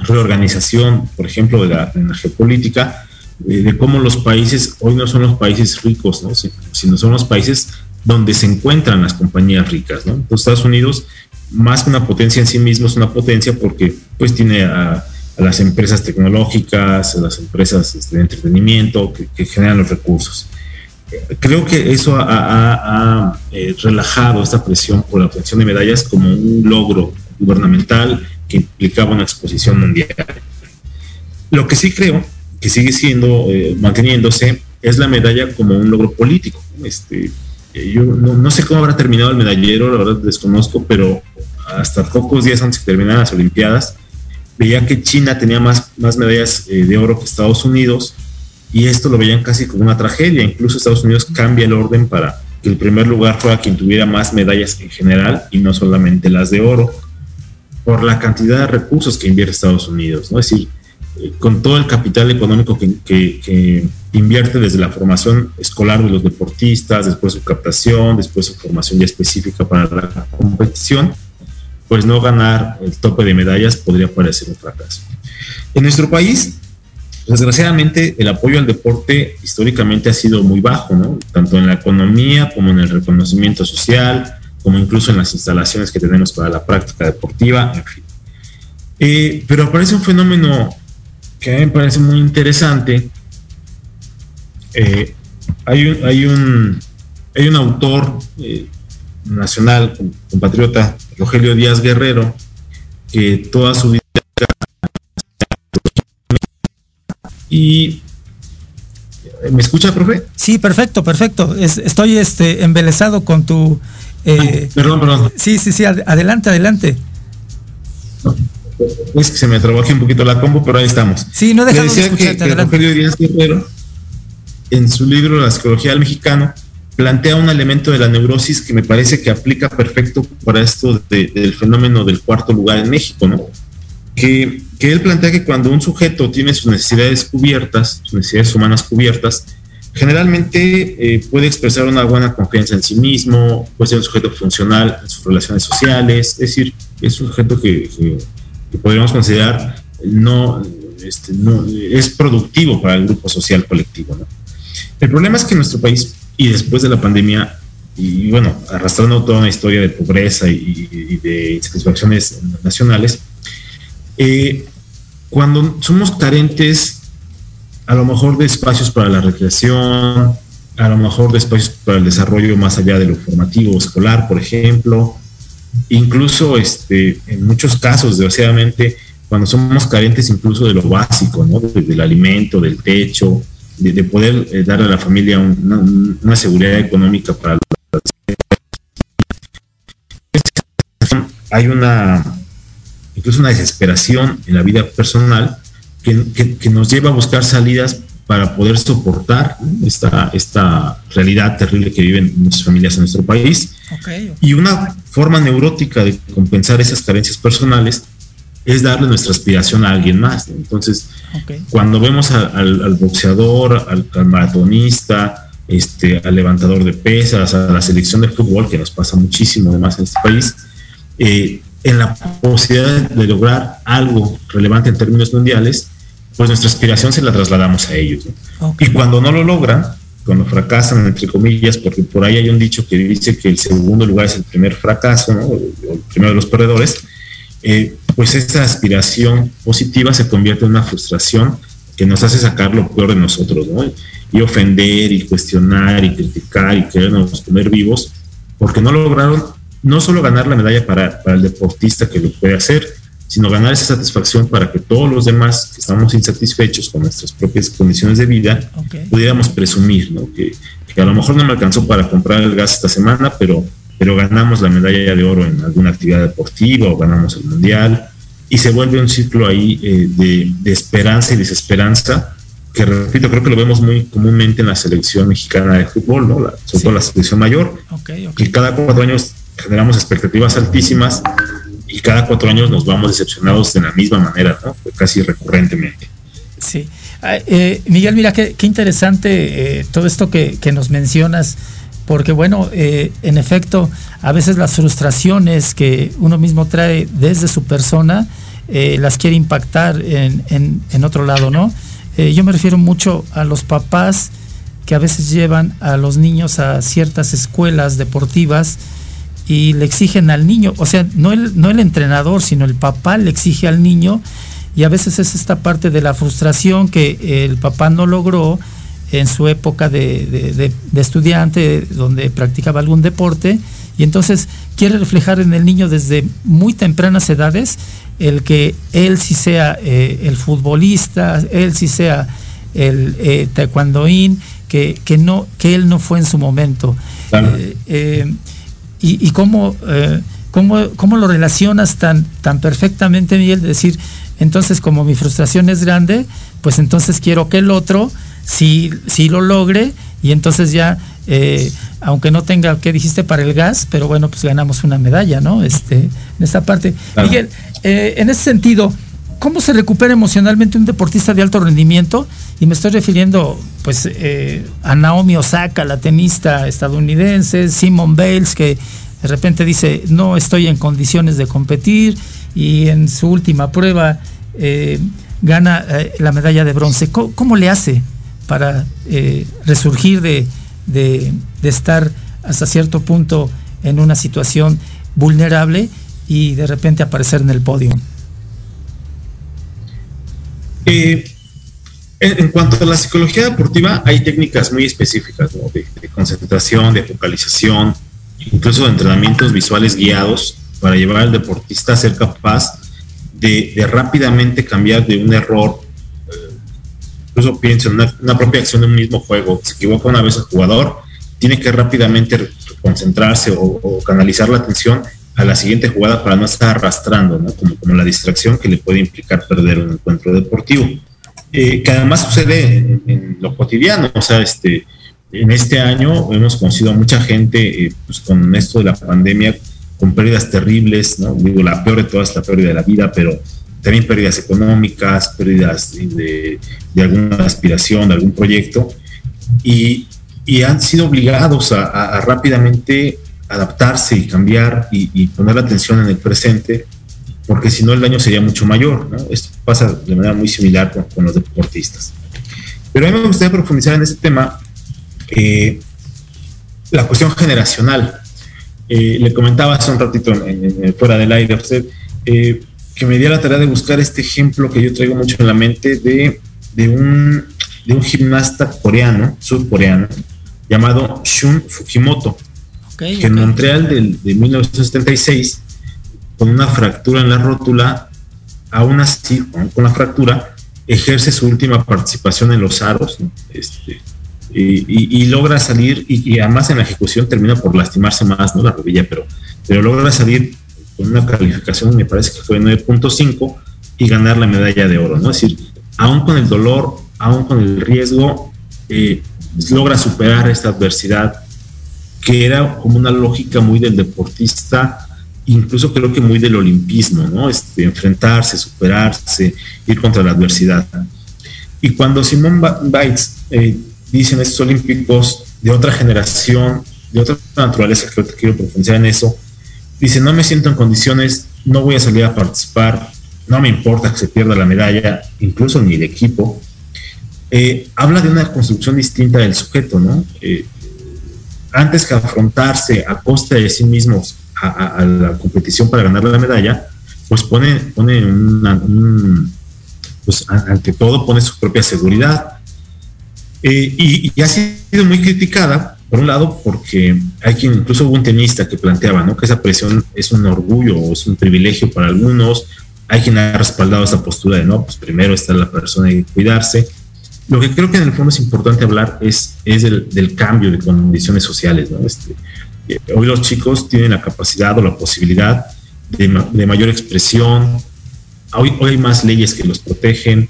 reorganización, por ejemplo, de la, geopolítica, eh, de cómo los países hoy no son los países ricos, ¿no? sino son los países donde se encuentran las compañías ricas. ¿no? Estados Unidos, más que una potencia en sí mismo, es una potencia porque pues tiene a, las empresas tecnológicas, a las empresas este, de entretenimiento que, generan los recursos. Creo que eso ha, eh, relajado esta presión por la obtención de medallas como un logro gubernamental que implicaba una exposición mundial. Lo que sí creo que sigue siendo, eh, manteniéndose, es la medalla como un logro político. Este, yo no, sé cómo habrá terminado el medallero, la verdad desconozco, pero hasta pocos días antes de terminar las Olimpiadas, veía que China tenía más, más medallas eh, de oro que Estados Unidos, y esto lo veían casi como una tragedia. Incluso Estados Unidos cambia el orden para que el primer lugar fuera quien tuviera más medallas en general y no solamente las de oro por la cantidad de recursos que invierte Estados Unidos, ¿no? Es decir, con todo el capital económico que, invierte desde la formación escolar de los deportistas, después su captación, después su formación ya específica para la competición, pues no ganar el tope de medallas podría parecer un fracaso. En nuestro país, desgraciadamente, el apoyo al deporte históricamente ha sido muy bajo, ¿no? Tanto en la economía como en el reconocimiento social, como incluso en las instalaciones que tenemos para la práctica deportiva, en fin. Eh, pero aparece un fenómeno que a mí me parece muy interesante. Eh, hay, un, hay, un, hay un autor eh, nacional, compatriota, Rogelio Díaz Guerrero, que toda su vida y ¿Me escucha, profe? Sí, perfecto, perfecto. estoy este, embelesado con tu eh, perdón, perdón. Sí, sí, sí, adelante, adelante. Es que se me trabajé un poquito la combo, pero ahí estamos. Sí, no dejamos de que, que Rogelio Díaz Guerrero, en su libro La psicología del mexicano, plantea un elemento de la neurosis que me parece que aplica perfecto para esto del fenómeno del cuarto lugar en México, ¿no? Que, que él plantea que cuando un sujeto tiene sus necesidades cubiertas, sus necesidades humanas cubiertas, generalmente eh, puede expresar una buena confianza en sí mismo, puede ser un sujeto funcional en sus relaciones sociales, es decir, es un sujeto que, podríamos considerar no, este, no, es productivo para el grupo social colectivo. El problema es que en nuestro país, y después de la pandemia, y bueno, arrastrando toda una historia de pobreza y, de insatisfacciones nacionales, eh, cuando somos carentes a lo mejor de espacios para la recreación, a lo mejor de espacios para el desarrollo más allá de lo formativo escolar, por ejemplo, incluso este, en muchos casos, desgraciadamente, cuando somos carentes incluso de lo básico, ¿no? del alimento, del techo, de, poder eh, darle a la familia una, seguridad económica para los hay una incluso una desesperación en la vida personal que, nos lleva a buscar salidas para poder soportar esta, esta realidad terrible que viven muchas familias en nuestro país. Y una forma neurótica de compensar esas carencias personales es darle nuestra aspiración a alguien más. Entonces, cuando vemos al, boxeador, al, maratonista, este, al levantador de pesas, a la selección de fútbol, que nos pasa muchísimo además en este país, eh, en la posibilidad de lograr algo relevante en términos mundiales, pues nuestra aspiración se la trasladamos a ellos. Y cuando no lo logran, cuando fracasan, entre comillas, porque por ahí hay un dicho que dice que el segundo lugar es el primer fracaso, ¿no? el primero de los perdedores, eh, pues esa aspiración positiva se convierte en una frustración que nos hace sacar lo peor de nosotros, ¿no? Y ofender y cuestionar y criticar y querernos comer vivos, porque no lograron no solo ganar la medalla para, el deportista que lo puede hacer, sino ganar esa satisfacción para que todos los demás que estamos insatisfechos con nuestras propias condiciones de vida pudiéramos presumir, ¿no? Que, que, a lo mejor no me alcanzó para comprar el gas esta semana, pero pero ganamos la medalla de oro en alguna actividad deportiva o ganamos el mundial. Y se vuelve un ciclo ahí eh, de, esperanza y desesperanza que repito creo que lo vemos muy comúnmente en la selección mexicana de fútbol no sobre todo la selección mayor. Y cada cuatro años generamos expectativas altísimas y cada cuatro años nos vamos decepcionados de la misma manera no casi recurrentemente. Sí. Ah, eh, Miguel mira qué, interesante eh, todo esto que, que nos mencionas porque bueno, eh, en efecto, a veces las frustraciones que uno mismo trae desde su persona eh, las quiere impactar en, otro lado, ¿no? Yo me refiero mucho a los papás que a veces llevan a los niños a ciertas escuelas deportivas y le exigen al niño, o sea, no el, no el entrenador, sino el papá le exige al niño y a veces es esta parte de la frustración que el papá no logró en su época de, estudiante donde practicaba algún deporte y entonces quiere reflejar en el niño desde muy tempranas edades el que él sí sea eh, el futbolista, él sí sea el eh, taekwondoín, que, que, no, que él no fue en su momento. Eh, y, y cómo, cómo, lo relacionas tan, tan perfectamente, Miguel, decir, entonces como mi frustración es grande, pues entonces quiero que el otro si si lo logre y entonces ya, eh, aunque no tenga, ¿qué dijiste para el gas? Pero bueno, pues ganamos una medalla, ¿no? Este, en esta parte. Miguel, eh, en ese sentido, ¿cómo se recupera emocionalmente un deportista de alto rendimiento? Y me estoy refiriendo pues eh, a Naomi Osaka, la tenista estadounidense, Simon Bales, que de repente dice, no estoy en condiciones de competir, y en su última prueba gana la medalla de bronce. ¿Cómo, le hace? para eh, resurgir de, estar hasta cierto punto en una situación vulnerable y de repente aparecer en el podio? Eh, en, cuanto a la psicología deportiva, hay técnicas muy específicas de, concentración, de focalización, incluso de entrenamientos visuales guiados para llevar al deportista a ser capaz de, de rápidamente cambiar de un error incluso pienso en una, propia acción de un mismo juego, se equivoca una vez el jugador, tiene que rápidamente concentrarse o, canalizar la atención a la siguiente jugada para no estar arrastrando, ¿no? como, como la distracción que le puede implicar perder un encuentro deportivo. Eh, que además sucede en, lo cotidiano, o sea, este, en este año hemos conocido a mucha gente eh, pues con esto de la pandemia, con pérdidas terribles, ¿no? digo, la peor de todas, la pérdida de la vida, pero también pérdidas económicas, pérdidas de, alguna aspiración, de algún proyecto, y, han sido obligados a, rápidamente adaptarse y cambiar y, poner la atención en el presente, porque si no el daño sería mucho mayor. Esto pasa de manera muy similar con, los deportistas. Pero a mí me gustaría profundizar en ese tema, eh, la cuestión generacional. Eh, le comentaba hace un ratito en, fuera del aire a usted eh, que me dio la tarea de buscar este ejemplo que yo traigo mucho en la mente de, de, un, de un gimnasta coreano, surcoreano, llamado Shun Fujimoto, que en Montreal de 1976, con una fractura en la rótula, aún así, con la fractura, ejerce su última participación en los aros, este, y, logra salir, y, además en la ejecución termina por lastimarse más, ¿no? La rodilla, pero, pero logra salir con una calificación, me parece que fue 9.5, y ganar la medalla de oro, ¿no? Es decir, aún con el dolor, aún con el riesgo, eh, logra superar esta adversidad que era como una lógica muy del deportista, incluso creo que muy del olimpismo, ¿no? Este, enfrentarse, superarse, ir contra la adversidad. Y cuando Simón Bites eh, dice en estos olímpicos de otra generación, de otra naturaleza, creo que quiero profundizar en eso, dice, no me siento en condiciones, no voy a salir a participar, no me importa que se pierda la medalla, incluso ni el equipo. Eh, habla de una construcción distinta del sujeto, ¿no? Eh, antes que afrontarse a costa de sí mismos a, la competición para ganar la medalla, pues pone, pone un, pues ante todo pone su propia seguridad. Eh, y, ha sido muy criticada, por un lado, porque hay quien, incluso hubo un tenista que planteaba, ¿no? Que esa presión es un orgullo o es un privilegio para algunos. Hay quien ha respaldado esa postura de, no, pues primero está la persona y cuidarse. Lo que creo que en el fondo es importante hablar es, es del, cambio de condiciones sociales. ¿no? Este, eh, hoy los chicos tienen la capacidad o la posibilidad de, mayor expresión. Hoy, hoy hay más leyes que los protegen.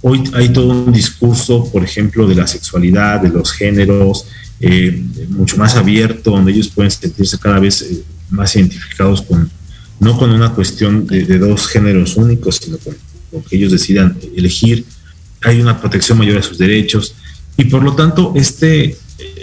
Hoy hay todo un discurso, por ejemplo, de la sexualidad, de los géneros, eh, mucho más abierto, donde ellos pueden sentirse cada vez eh, más identificados con, no con una cuestión de, de, dos géneros únicos, sino con lo que ellos decidan elegir hay una protección mayor a sus derechos y por lo tanto este,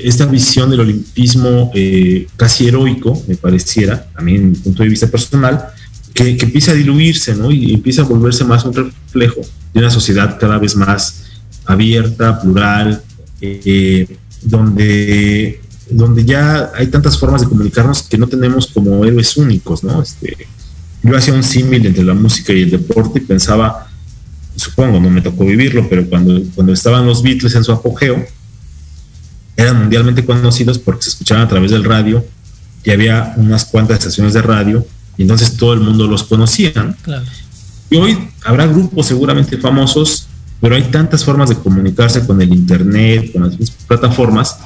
esta visión del olimpismo eh, casi heroico, me pareciera, mí en mi punto de vista personal, que, empieza a diluirse ¿no? y empieza a volverse más un reflejo de una sociedad cada vez más abierta, plural, eh, donde, donde ya hay tantas formas de comunicarnos que no tenemos como héroes únicos. ¿no? Este, yo hacía un símil entre la música y el deporte y pensaba supongo, no me tocó vivirlo, pero cuando, cuando estaban los Beatles en su apogeo, eran mundialmente conocidos porque se escuchaban a través del radio y había unas cuantas estaciones de radio y entonces todo el mundo los conocía. Y hoy habrá grupos seguramente famosos, pero hay tantas formas de comunicarse con el Internet, con las plataformas,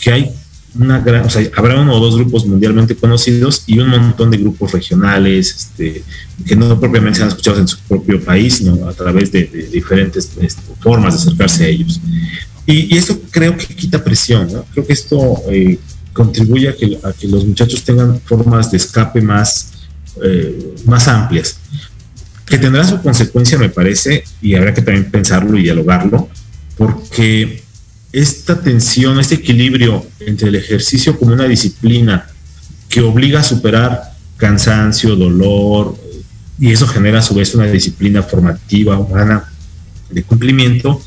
que hay una gran, o sea, habrá uno o dos grupos mundialmente conocidos y un montón de grupos regionales, este, que no propiamente se han escuchado en su propio país, sino a través de, diferentes este, formas de acercarse a ellos. Y, esto creo que quita presión, ¿no? Creo que esto eh, contribuye a que, a que, los muchachos tengan formas de escape más, eh, más amplias, que tendrá su consecuencia, me parece, y habrá que también pensarlo y dialogarlo, porque esta tensión, este equilibrio entre el ejercicio como una disciplina que obliga a superar cansancio, dolor, y eso genera a su vez una disciplina formativa, humana, de cumplimiento,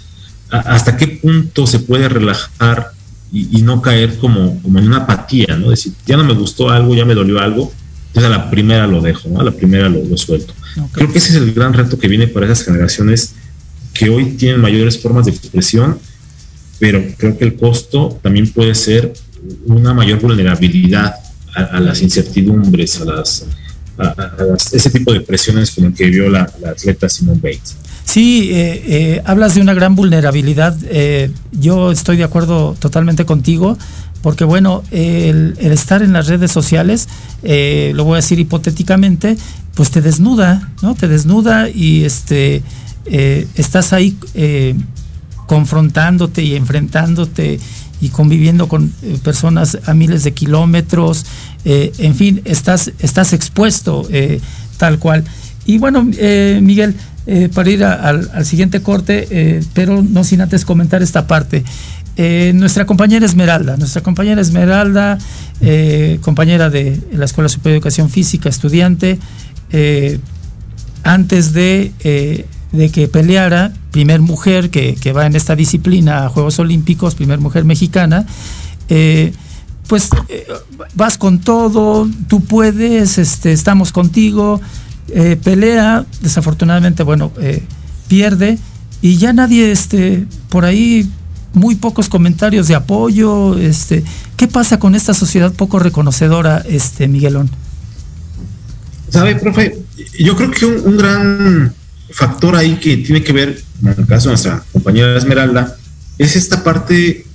hasta qué punto se puede relajar y, no caer como, como en una apatía, ¿no? Decir, ya no me gustó algo, ya me dolió algo, entonces a la primera lo dejo, ¿no? A la primera lo, lo suelto. Creo que ese es el gran reto que viene para esas generaciones que hoy tienen mayores formas de expresión pero creo que el costo también puede ser una mayor vulnerabilidad a, las incertidumbres, a las, ese tipo de presiones con el que vio la, atleta Simone Bates. Sí, eh, eh, hablas de una gran vulnerabilidad. Eh, yo estoy de acuerdo totalmente contigo, porque bueno, el, estar en las redes sociales, lo voy a decir hipotéticamente, pues te desnuda, ¿no? Te desnuda y este estás ahí confrontándote y enfrentándote y conviviendo con eh, personas a miles de kilómetros, eh, en fin, estás, estás expuesto eh, tal cual. Y bueno, Miguel, para ir al, siguiente corte, pero no sin antes comentar esta parte. nuestra compañera Esmeralda, nuestra compañera Esmeralda, compañera de la Escuela Superior de Educación Física, estudiante, antes de de que peleara, primer mujer que, va en esta disciplina a Juegos Olímpicos, primer mujer mexicana, eh, pues eh, vas con todo, tú puedes, este, estamos contigo, eh, pelea, desafortunadamente, bueno, pierde y ya nadie, este, por ahí muy pocos comentarios de apoyo, este, ¿qué pasa con esta sociedad poco reconocedora, este, Miguelón? Sabe, profe, yo creo que un, gran factor ahí que tiene que ver, en el caso de nuestra compañera Esmeralda, es esta parte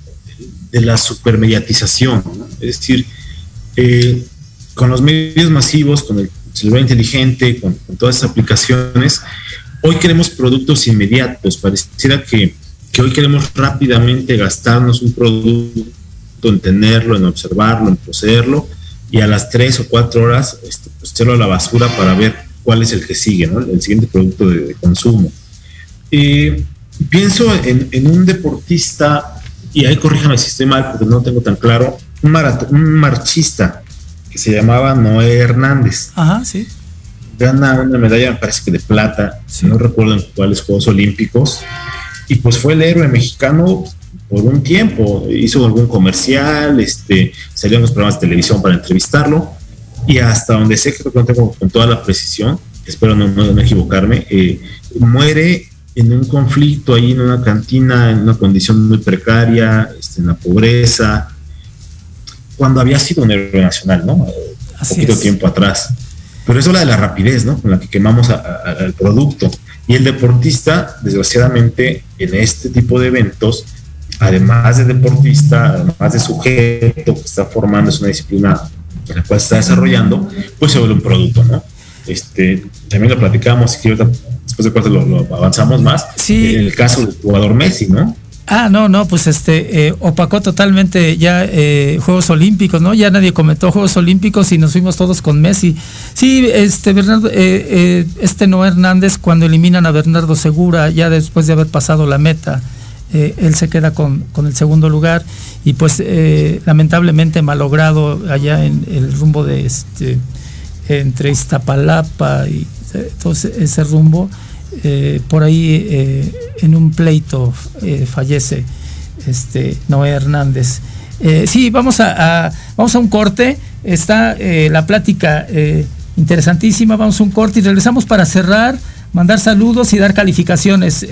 de la supermediatización, es decir, eh, con los medios masivos, con el celular inteligente, con, todas esas aplicaciones, hoy queremos productos inmediatos, pareciera que, que hoy queremos rápidamente gastarnos un producto en tenerlo, en observarlo, en poseerlo, y a las tres o cuatro horas este, pues, echarlo a la basura para ver cuál es el que sigue, ¿no? el siguiente producto de, consumo. Eh, pienso en, un deportista, y ahí corríjame si estoy mal porque no tengo tan claro, un, un marchista que se llamaba Noé Hernández. Ajá, sí. Gana una medalla, me parece que de plata, no recuerdo en cuáles Juegos Olímpicos, y pues fue el héroe mexicano por un tiempo. Hizo algún comercial, este, salió en los programas de televisión para entrevistarlo y hasta donde sé que lo tengo con toda la precisión, espero no, no, equivocarme, eh, muere en un conflicto ahí en una cantina, en una condición muy precaria, este, en la pobreza, cuando había sido un héroe nacional, ¿no? Un poquito tiempo atrás. Pero eso la de la rapidez, ¿no? Con la que quemamos al producto. Y el deportista, desgraciadamente, en este tipo de eventos, además de deportista, además de sujeto que está formando, es una disciplina la cual está desarrollando, pues se vuelve un producto, ¿no? Este, también lo platicamos, y después de cuánto lo, avanzamos más, sí. en el caso del jugador Messi, ¿no? Ah, no, no, pues este, eh, opacó totalmente ya eh, Juegos Olímpicos, ¿no? Ya nadie comentó Juegos Olímpicos y nos fuimos todos con Messi. Sí, este, Bernardo, eh, este no Hernández, cuando eliminan a Bernardo Segura, ya después de haber pasado la meta, él se queda con, el segundo lugar y pues lamentablemente malogrado allá en el rumbo de este, entre Iztapalapa y todo ese rumbo eh, por ahí eh, en un pleito eh, fallece este Noé Hernández. sí, vamos a, vamos a un corte. Está la plática interesantísima. Vamos a un corte y regresamos para cerrar, mandar saludos y dar calificaciones.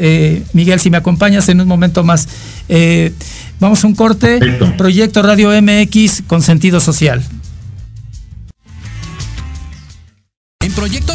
Miguel, si me acompañas en un momento más. vamos a un corte. Proyecto Radio MX con sentido social. Proyecto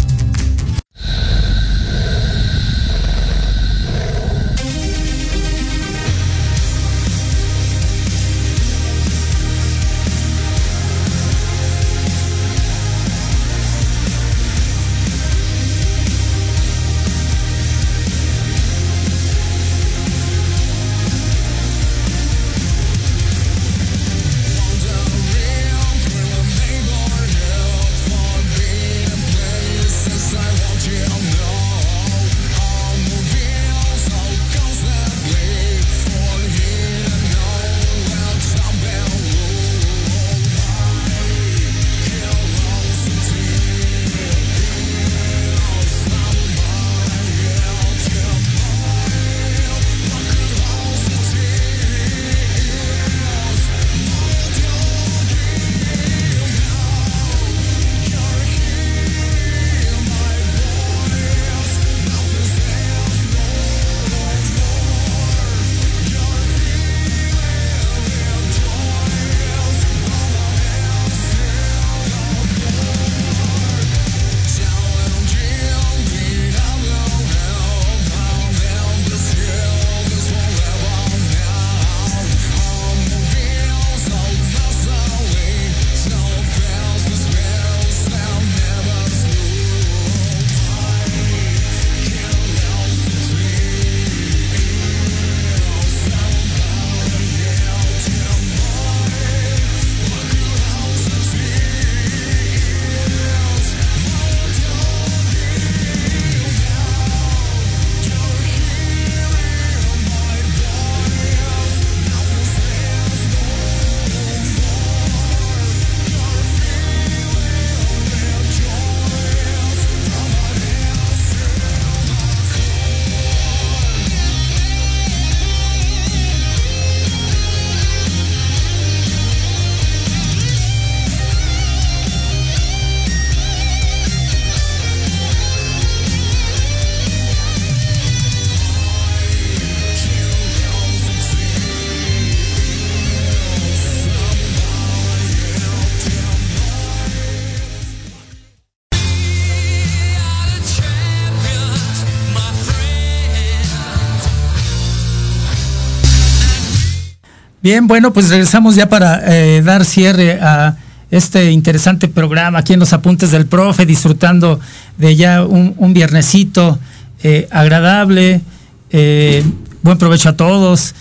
Bien, bueno, pues regresamos ya para eh, dar cierre a este interesante programa aquí en los apuntes del profe, disfrutando de ya un, viernesito eh, agradable. Eh, buen provecho a todos,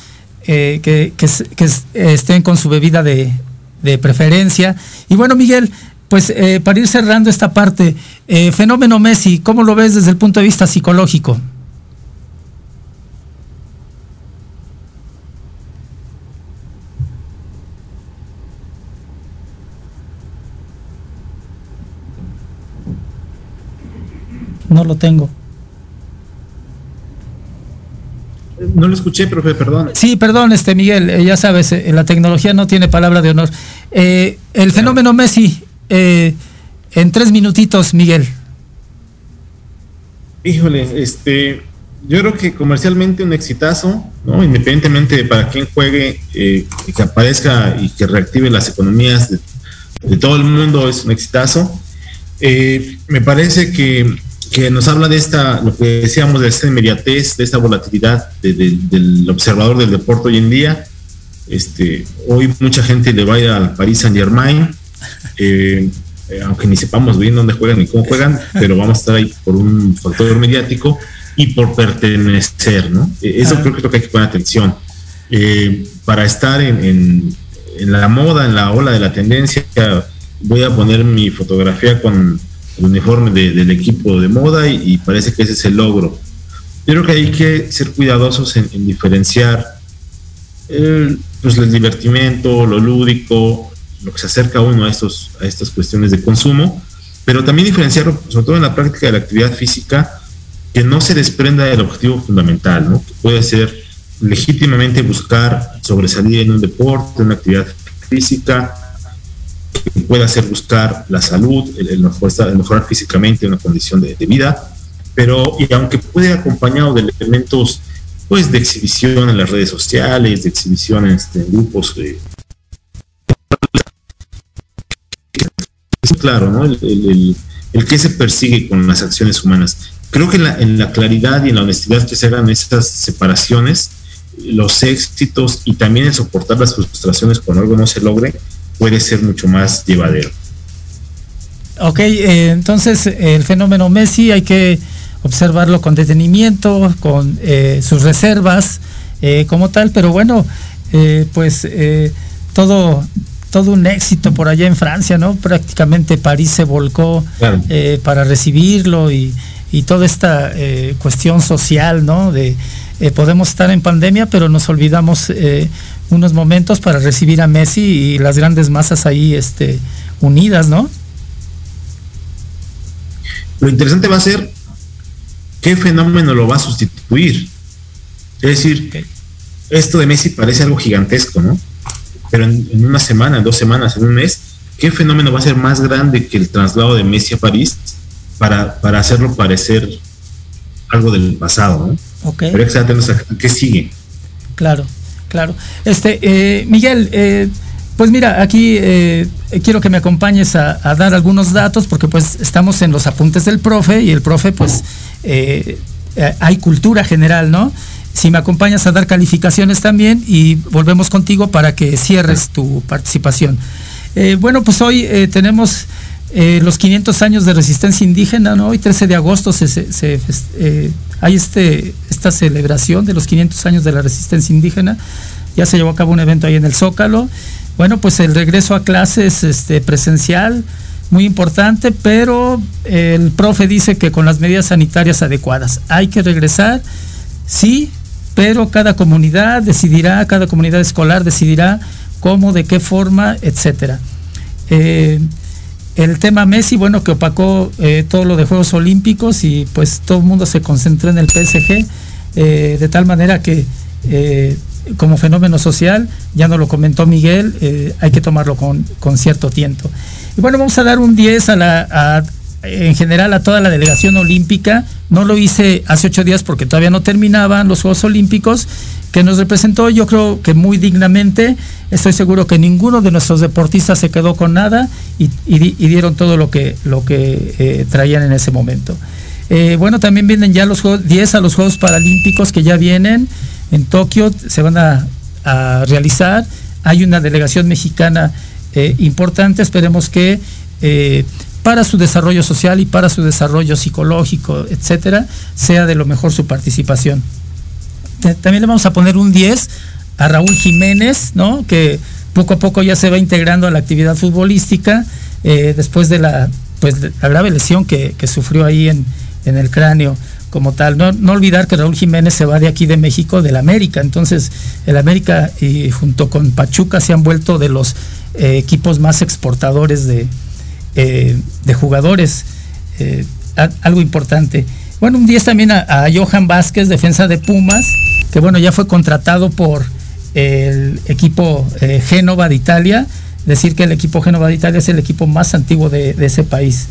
que, estén con su bebida de, de, preferencia. Y bueno, Miguel, pues para ir cerrando esta parte, fenómeno Messi, ¿cómo lo ves desde el punto de vista psicológico? No lo tengo. No lo escuché, profe, perdón. Sí, perdón, este Miguel, eh, ya sabes, eh, la tecnología no tiene palabra de honor. Eh, el fenómeno Messi, en tres minutitos, Miguel. Híjole, este, yo creo que comercialmente un exitazo, ¿no? Independientemente de para quién juegue, y que aparezca y que reactive las economías de, todo el mundo, es un exitazo. me parece que que nos habla de esta, lo que decíamos, de esta inmediatez, de esta volatilidad del observador del deporte hoy en día. Este, hoy mucha gente le va a ir al Paris Saint Germain, eh, eh, aunque ni sepamos bien dónde juegan ni cómo juegan, pero vamos a estar ahí por un factor mediático y por pertenecer, ¿no? Eh, eso creo que es lo que hay que poner atención. para estar en, en la moda, en la ola de la tendencia, voy a poner mi fotografía con uniforme del equipo de moda y, parece que ese es el logro. Yo creo que hay que ser cuidadosos en, diferenciar el, pues el divertimento, lo lúdico, lo que se acerca uno a, estos, a estas cuestiones de consumo, pero también diferenciarlo, sobre todo en la práctica de la actividad física, que no se desprenda del objetivo fundamental, que puede ser legítimamente buscar sobresalir en un deporte, en una actividad física, que pueda hacer buscar la salud, el, mejorar físicamente una condición de, vida, pero y aunque puede acompañado de elementos pues de exhibición en las redes sociales, de exhibición en, este, grupos de es claro, ¿no? El, que se persigue con las acciones humanas. Creo que en la, en la, claridad y en la honestidad que se hagan estas separaciones, los éxitos y también el soportar las frustraciones cuando algo no se logre, puede ser mucho más llevadero. Ok, eh, entonces el fenómeno Messi hay que observarlo con detenimiento, con eh, sus reservas eh, como tal, pero bueno, pues todo, todo un éxito por allá en Francia, ¿no? Prácticamente París se volcó para recibirlo y, y toda esta cuestión social, ¿no? De podemos estar en pandemia, pero nos olvidamos unos momentos para recibir a Messi y las grandes masas ahí este, unidas, ¿no? Lo interesante va a ser qué fenómeno lo va a sustituir. Es decir, esto de Messi parece algo gigantesco, ¿no? Pero en, una semana, en dos semanas, en un mes, ¿qué fenómeno va a ser más grande que el traslado de Messi a París para, para hacerlo parecer algo del pasado, ¿no? Okay. Pero ¿qué sigue? Claro. Claro. Este, eh, Miguel, eh, pues mira, aquí eh, quiero que me acompañes a, dar algunos datos porque pues estamos en los apuntes del profe y el profe pues hay cultura general, ¿no? Si me acompañas a dar calificaciones también y volvemos contigo para que cierres tu participación. bueno, pues hoy tenemos los 500 años de resistencia indígena, ¿no? Hoy 13 de agosto se, se, hay este, esta celebración de los 500 años de la resistencia indígena. Ya se llevó a cabo un evento ahí en el Zócalo. Bueno, pues el regreso a clases este, presencial, muy importante, pero el profe dice que con las medidas sanitarias adecuadas. Hay que regresar, sí, pero cada comunidad decidirá, cada comunidad escolar decidirá cómo, de qué forma, etcétera. Eh, el tema Messi, bueno, que opacó eh, todo lo de Juegos Olímpicos y pues todo el mundo se concentró en el PSG, eh, de tal manera que eh, como fenómeno social, ya no lo comentó Miguel, hay que tomarlo con, cierto tiempo. Y bueno, vamos a dar un 10 a la, en general a toda la delegación olímpica. No lo hice hace ocho días porque todavía no terminaban los Juegos Olímpicos, que nos representó yo creo que muy dignamente. Estoy seguro que ninguno de nuestros deportistas se quedó con nada y, dieron todo lo que, lo que eh, traían en ese momento. Eh, bueno, también vienen ya los Juegos, 10 a los Juegos Paralímpicos que ya vienen en Tokio, se van a, realizar. Hay una delegación mexicana eh, importante, esperemos que para su desarrollo social y para su desarrollo psicológico, etcétera, sea de lo mejor su participación. También le vamos a poner un 10 a Raúl Jiménez, ¿no? Que poco a poco ya se va integrando a la actividad futbolística eh, después de la, pues, la grave lesión que, sufrió ahí en, el cráneo como tal. No, no, olvidar que Raúl Jiménez se va de aquí de México, del América. Entonces, el América y junto con Pachuca se han vuelto de los eh, equipos más exportadores de, eh, de jugadores. algo importante. Bueno, un 10 también a, Johan Vázquez, defensa de Pumas, que bueno, ya fue contratado por el equipo Génova de Italia decir que el equipo Génova de Italia es el equipo más antiguo de, ese país.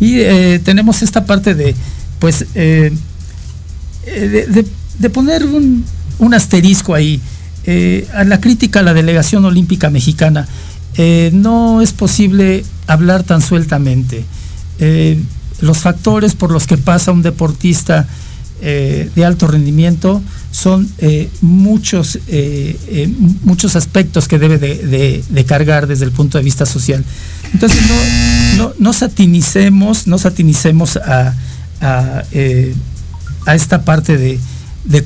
Y eh, tenemos esta parte de, pues, eh, de, poner un, asterisco ahí. Eh, a la crítica a la delegación olímpica mexicana, no es posible hablar tan sueltamente. los factores por los que pasa un deportista de alto rendimiento son eh, muchos, eh, eh, muchos aspectos que debe de, cargar desde el punto de vista social. Entonces no, no, satinicemos, no satinicemos a, a, esta parte de,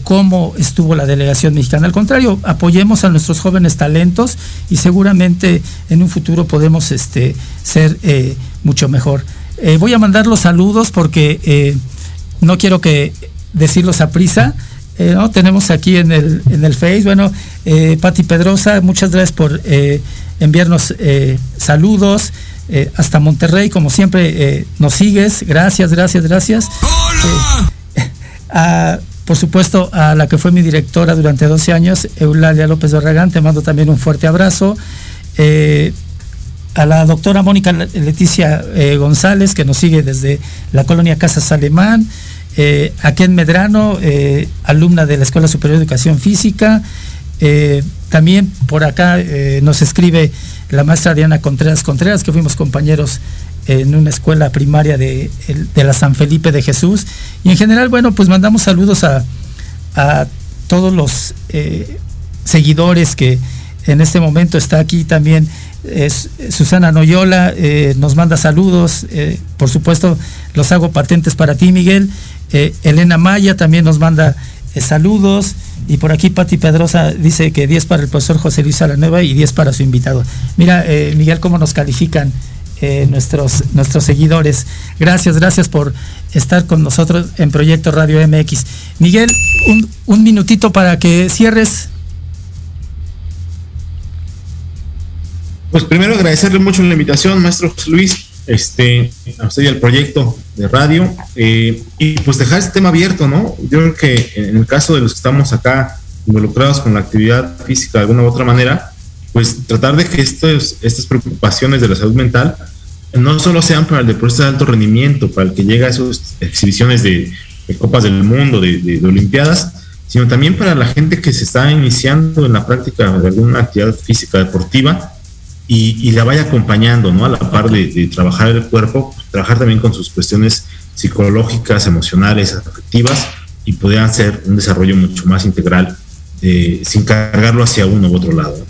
cómo estuvo la delegación mexicana. Al contrario, apoyemos a nuestros jóvenes talentos y seguramente en un futuro podemos este, ser mucho mejor. voy a mandar los saludos porque no quiero que decirlos a prisa. Eh, tenemos aquí en el, en el Face, bueno, eh, Pati Pedrosa, muchas gracias por eh, enviarnos saludos. hasta Monterrey, como siempre, nos sigues. Gracias, gracias, gracias. por supuesto, a la que fue mi directora durante 12 años, Eulalia López Barragán, te mando también un fuerte abrazo. a la doctora Mónica Leticia González, que nos sigue desde la colonia Casas Alemán. Eh, en Medrano, eh, alumna de la Escuela Superior de Educación Física. Eh, también por acá eh, nos escribe la maestra Diana Contreras Contreras, que fuimos compañeros en una escuela primaria de, la San Felipe de Jesús. Y en general, bueno, pues mandamos saludos a, todos los seguidores que en este momento está aquí también. Susana Noyola nos manda saludos, por supuesto los hago patentes para ti Miguel, eh, Elena Maya también nos manda eh, saludos. Y por aquí Pati Pedrosa dice que 10 para el profesor José Luis Salanueva y 10 para su invitado. Mira, eh, Miguel, cómo nos califican nuestros, nuestros seguidores. Gracias, gracias por estar con nosotros en Proyecto Radio MX. Miguel, un, un minutito para que cierres. Pues primero agradecerle mucho la invitación, maestro Luis este, a usted y al proyecto de radio, eh, y pues dejar este tema abierto, ¿no? Yo creo que en el caso de los que estamos acá involucrados con la actividad física de alguna u otra manera, pues tratar de que estos, estas preocupaciones de la salud mental no solo sean para el deporte de alto rendimiento, para el que llega a esas exhibiciones de, Copas del Mundo, de, Olimpiadas, sino también para la gente que se está iniciando en la práctica de alguna actividad física deportiva y, la vaya acompañando, ¿no? A la par de, trabajar el cuerpo, trabajar también con sus cuestiones psicológicas, emocionales, afectivas y poder hacer un desarrollo mucho más integral eh, sin cargarlo hacia uno u otro lado.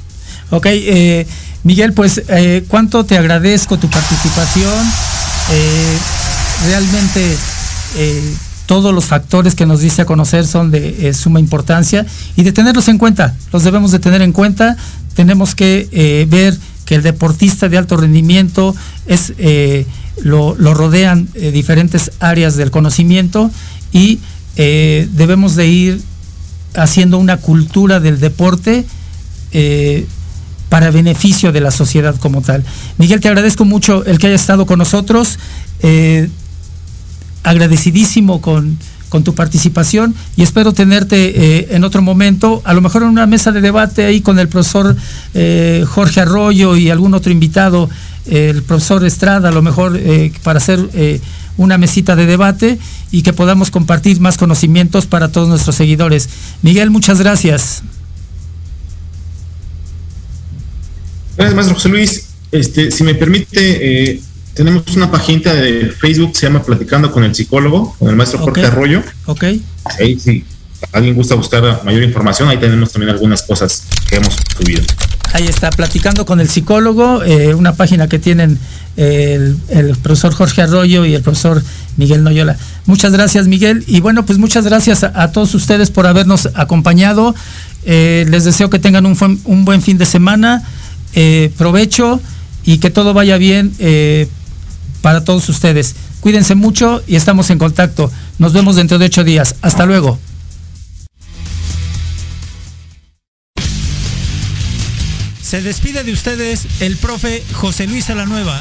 Ok, eh, Miguel, pues eh, cuánto te agradezco tu participación. realmente todos los factores que nos dice a conocer son de suma importancia y de tenerlos en cuenta, los debemos de tener en cuenta, tenemos que ver que el deportista de alto rendimiento es, eh, lo, rodean eh, diferentes áreas del conocimiento y eh, debemos de ir haciendo una cultura del deporte para beneficio de la sociedad como tal. Miguel, te agradezco mucho el que haya estado con nosotros, agradecidísimo con tu participación y espero tenerte eh, en otro momento, a lo mejor en una mesa de debate ahí con el profesor eh, Jorge Arroyo y algún otro invitado, el profesor Estrada, a lo mejor eh, para hacer una mesita de debate y que podamos compartir más conocimientos para todos nuestros seguidores. Miguel, muchas gracias. Gracias, maestro José Luis. Este, si me permite, tenemos una página de Facebook, se llama Platicando con el psicólogo, con el maestro Jorge Arroyo. Ok. Ahí sí. alguien gusta buscar mayor información, ahí tenemos también algunas cosas que hemos subido. Ahí está, platicando con el psicólogo, eh, una página que tienen el, profesor Jorge Arroyo y el profesor Miguel Noyola. Muchas gracias, Miguel. Y bueno, pues muchas gracias a, todos ustedes por habernos acompañado. Eh, les deseo que tengan un, un buen fin de semana, eh, provecho y que todo vaya bien para todos ustedes. Cuídense mucho y estamos en contacto. Nos vemos dentro de ocho días. Hasta luego. Se despide de ustedes el profe José Luis Alanueva.